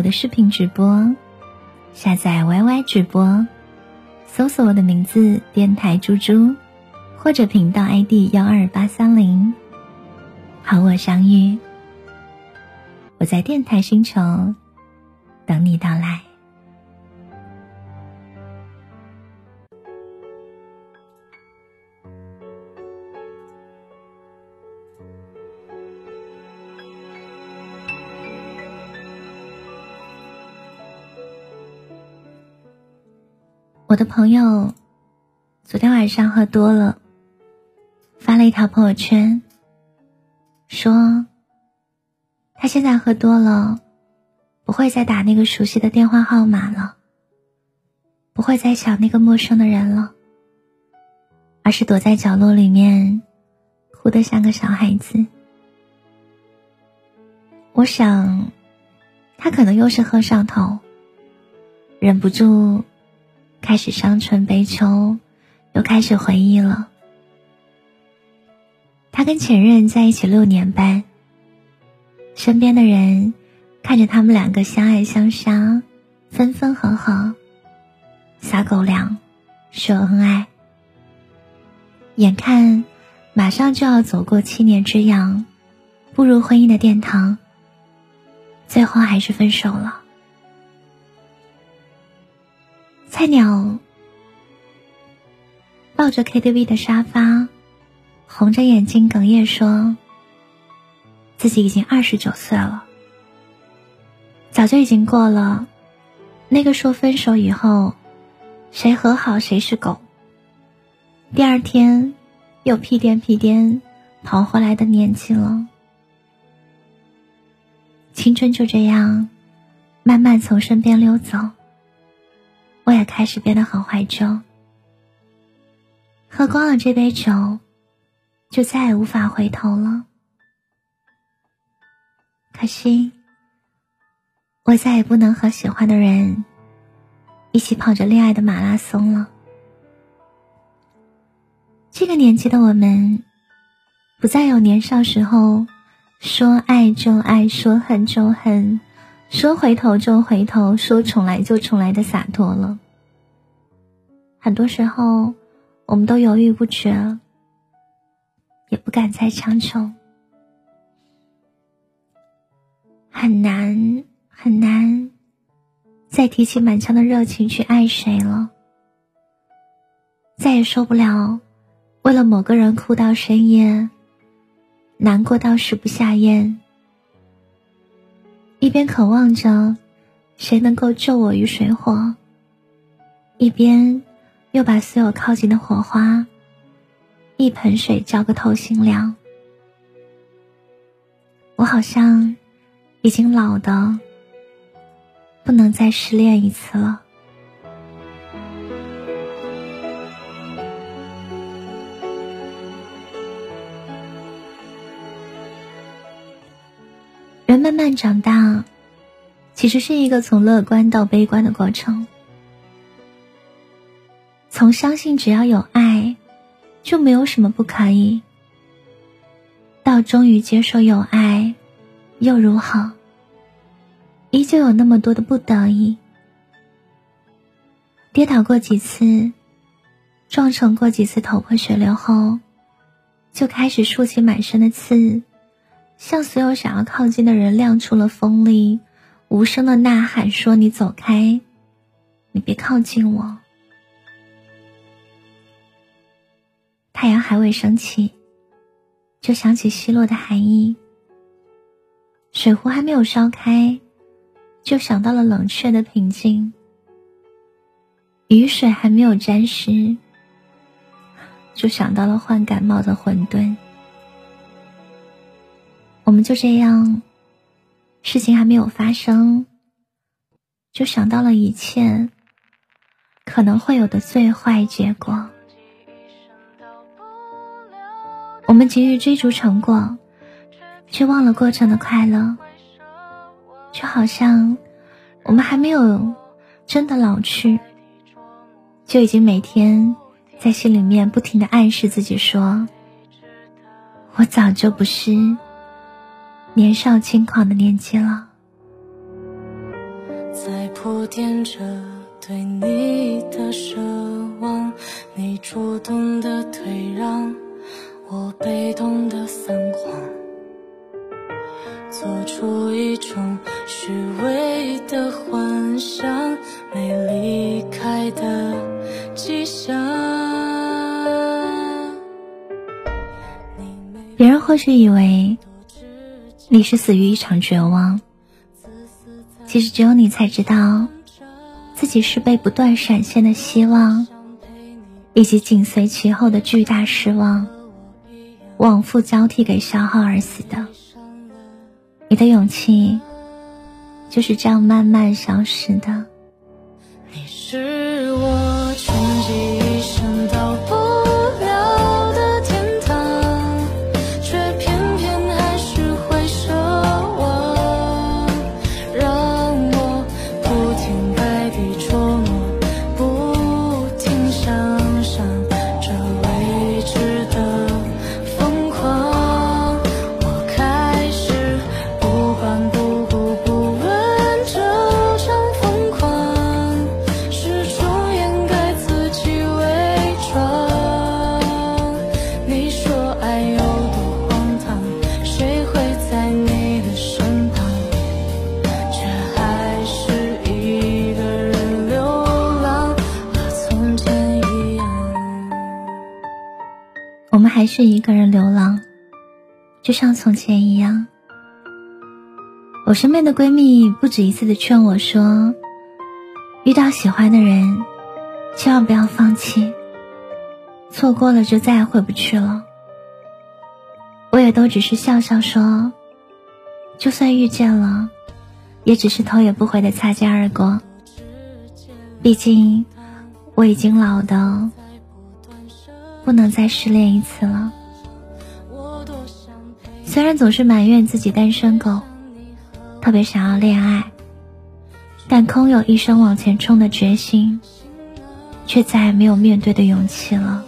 我的视频直播，下载 YY 直播，搜索我的名字“电台猪猪”，或者频道 ID 幺二八三零，和我相遇。我在电台星球等你到来。我的朋友昨天晚上喝多了，发了一条朋友圈，说他现在喝多了，不会再打那个熟悉的电话号码了，不会再想那个陌生的人了，而是躲在角落里面，哭得像个小孩子。我想，他可能又是喝上头，忍不住。开始伤春悲秋，又开始回忆了。他跟前任在一起六年半，身边的人看着他们两个相爱相杀，分分合合，撒狗粮，秀恩爱。眼看马上就要走过七年之痒，步入婚姻的殿堂，最后还是分手了。菜鸟抱着 KTV 的沙发，红着眼睛哽咽说：“自己已经二十九岁了，早就已经过了那个说分手以后谁和好谁是狗，第二天又屁颠屁颠跑回来的年纪了。青春就这样慢慢从身边溜走。”我也开始变得很怀旧，喝光了这杯酒，就再也无法回头了。可惜，我再也不能和喜欢的人一起跑着恋爱的马拉松了。这个年纪的我们，不再有年少时候说爱就爱，说恨就恨。说回头就回头，说重来就重来的洒脱了。很多时候，我们都犹豫不决，也不敢再强求，很难很难再提起满腔的热情去爱谁了。再也受不了为了某个人哭到深夜，难过到食不下咽。一边渴望着谁能够救我于水火，一边又把所有靠近的火花一盆水浇个透心凉。我好像已经老的不能再失恋一次了。人慢慢长大，其实是一个从乐观到悲观的过程。从相信只要有爱，就没有什么不可以，到终于接受有爱，又如何？依旧有那么多的不得已。跌倒过几次，撞成过几次头破血流后，就开始竖起满身的刺。向所有想要靠近的人亮出了锋利，无声的呐喊说：“你走开，你别靠近我。”太阳还未升起，就想起西落的寒意；水壶还没有烧开，就想到了冷却的平静；雨水还没有沾湿，就想到了患感冒的混沌。我们就这样，事情还没有发生，就想到了一切可能会有的最坏结果。我们急于追逐成果，却忘了过程的快乐，就好像我们还没有真的老去，就已经每天在心里面不停的暗示自己说：“我早就不是年少轻狂的年纪了。”在铺垫着对你的奢望，你主动的退让。我被动的撒谎，做出一种虚伪的幻想，没离开的迹象。别人或许以为你是死于一场绝望，其实只有你才知道，自己是被不断闪现的希望，以及紧随其后的巨大失望。往复交替给消耗而死的，你的勇气就是这样慢慢消失的。你是我们还是一个人流浪，就像从前一样。我身边的闺蜜不止一次的劝我说：“遇到喜欢的人，千万不要放弃，错过了就再也回不去了。”我也都只是笑笑说：“就算遇见了，也只是头也不回的擦肩而过。毕竟我已经老的。”不能再失恋一次了。虽然总是埋怨自己单身狗，特别想要恋爱，但空有一生往前冲的决心，却再也没有面对的勇气了。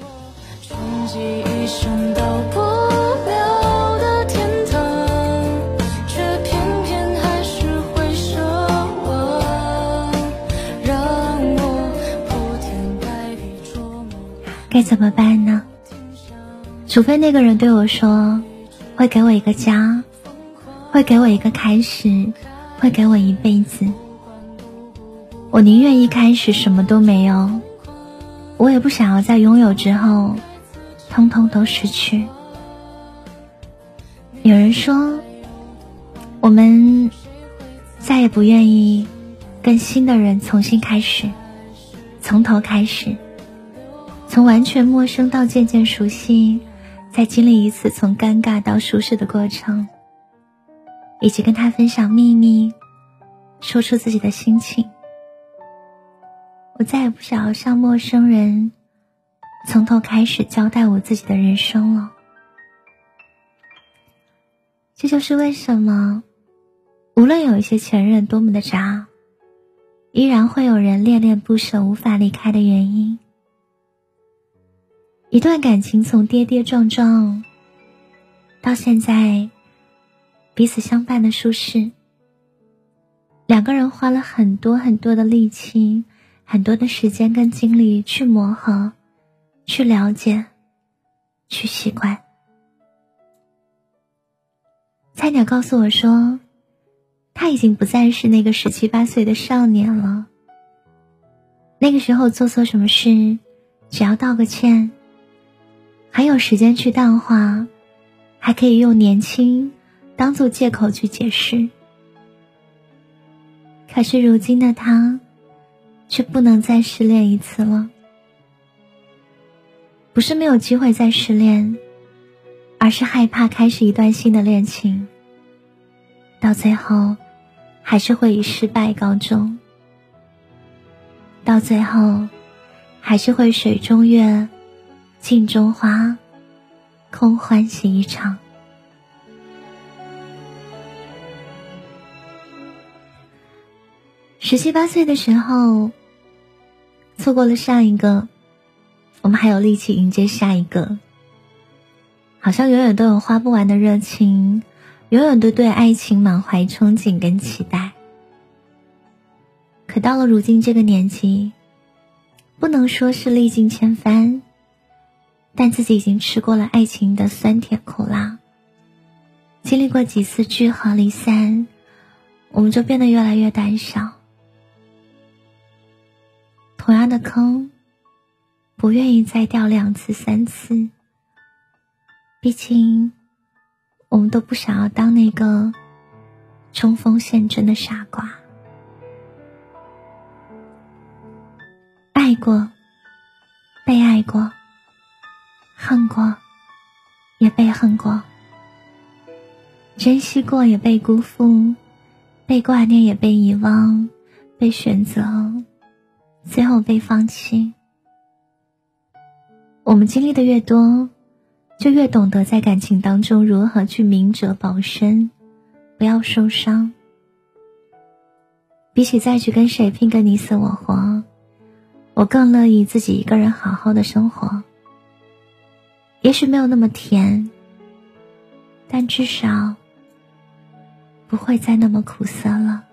怎么办呢？除非那个人对我说，会给我一个家，会给我一个开始，会给我一辈子。我宁愿一开始什么都没有，我也不想要在拥有之后，通通都失去。有人说，我们再也不愿意跟新的人重新开始，从头开始。从完全陌生到渐渐熟悉，再经历一次从尴尬到舒适的过程，以及跟他分享秘密，说出自己的心情。我再也不想要向陌生人从头开始交代我自己的人生了。这就是为什么，无论有一些前任多么的渣，依然会有人恋恋不舍、无法离开的原因。一段感情从跌跌撞撞到现在彼此相伴的舒适，两个人花了很多很多的力气、很多的时间跟精力去磨合、去了解、去习惯。菜鸟告诉我说，他已经不再是那个十七八岁的少年了。那个时候做错什么事，只要道个歉。还有时间去淡化，还可以用年轻当做借口去解释。可是如今的他，却不能再失恋一次了。不是没有机会再失恋，而是害怕开始一段新的恋情，到最后还是会以失败告终。到最后还是会水中月，镜中花，空欢喜一场。十七八岁的时候，错过了上一个，我们还有力气迎接下一个。好像永远都有花不完的热情，永远都对爱情满怀憧憬跟期待。可到了如今这个年纪，不能说是历尽千帆，但自己已经吃过了爱情的酸甜苦辣，经历过几次聚合离散，我们就变得越来越胆小。同样的坑，不愿意再掉两次三次。毕竟，我们都不想要当那个冲锋陷阵的傻瓜。爱过，被爱过，恨过，也被恨过；珍惜过，也被辜负；被挂念，也被遗忘；被选择，最后被放弃。我们经历的越多。就越懂得在感情当中如何去明哲保身，不要受伤。比起再去跟谁拼个你死我活，我更乐意自己一个人好好的生活。也许没有那么甜，但至少不会再那么苦涩了。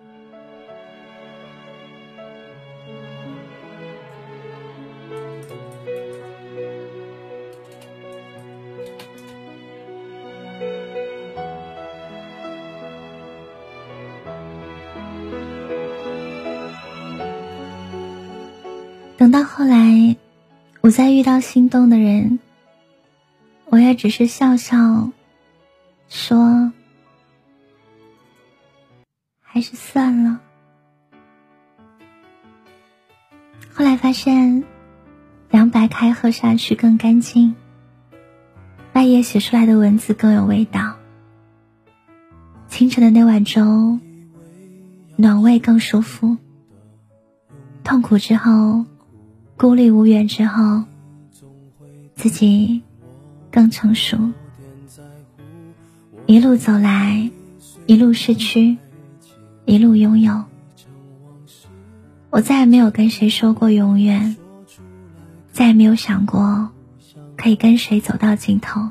等到后来，我再遇到心动的人，我也只是笑笑，说，还是算了。后来发现，凉白开喝下去更干净，半夜写出来的文字更有味道，清晨的那碗粥，暖胃更舒服。痛苦之后。孤立无援之后，自己更成熟。一路走来，一路失去，一路拥有。我再也没有跟谁说过永远，再也没有想过可以跟谁走到尽头。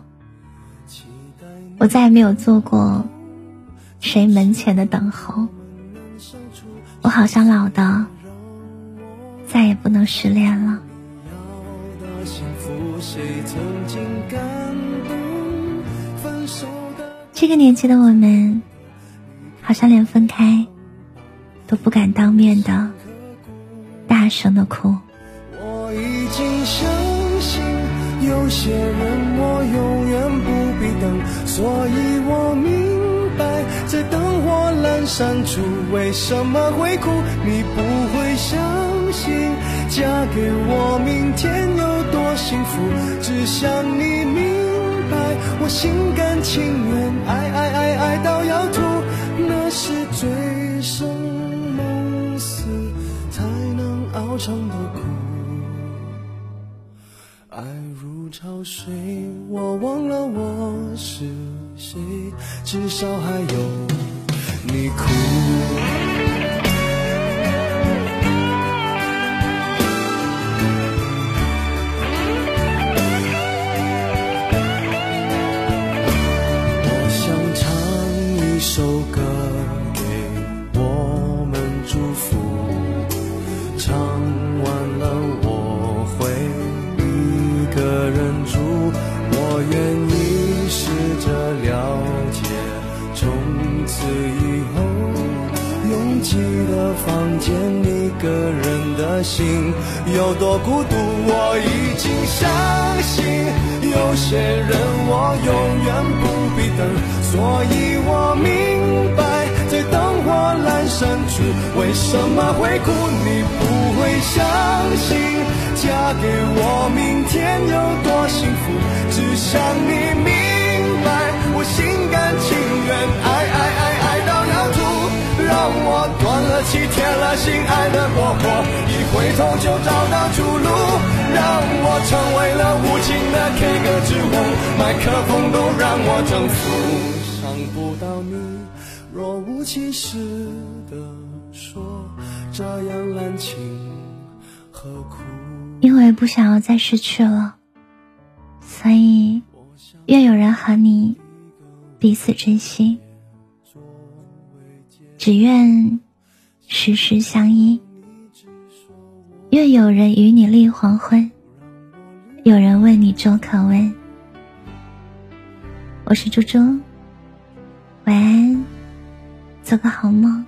我再也没有做过谁门前的等候。我好像老的。再也不能失恋了。这个年纪的我们，好像连分开都不敢当面的大声的哭。我已经相信，有些人我永远不必等，所以我明白，在灯火阑珊处，为什么会哭？你不会相。嫁给我，明天有多幸福？只想你明白，我心甘情愿，爱爱爱爱到要吐，那是醉生梦死才能熬成的苦。爱如潮水，我忘了我是谁，至少还有你哭。我愿意试着了解从此以后拥挤的房间一个人的心有多孤独，我已经相信有些人我永远不必等，所以我明白在灯火阑珊处为什么会哭。你不会相信，嫁给我明天有多，想你明白，我心甘情愿爱爱爱爱到要吐，让我断了气，铁了心，爱的过火。一回头就找到出路，让我成为了无情的 K 歌之王，麦克风都让我征服，伤不到你，若无其事的说，这样滥情何苦？因为不想要再失去了，所以愿有人和你彼此珍惜，只愿时时相依。愿有人与你立黄昏，有人为你粥可温。我是猪猪，晚安，做个好梦。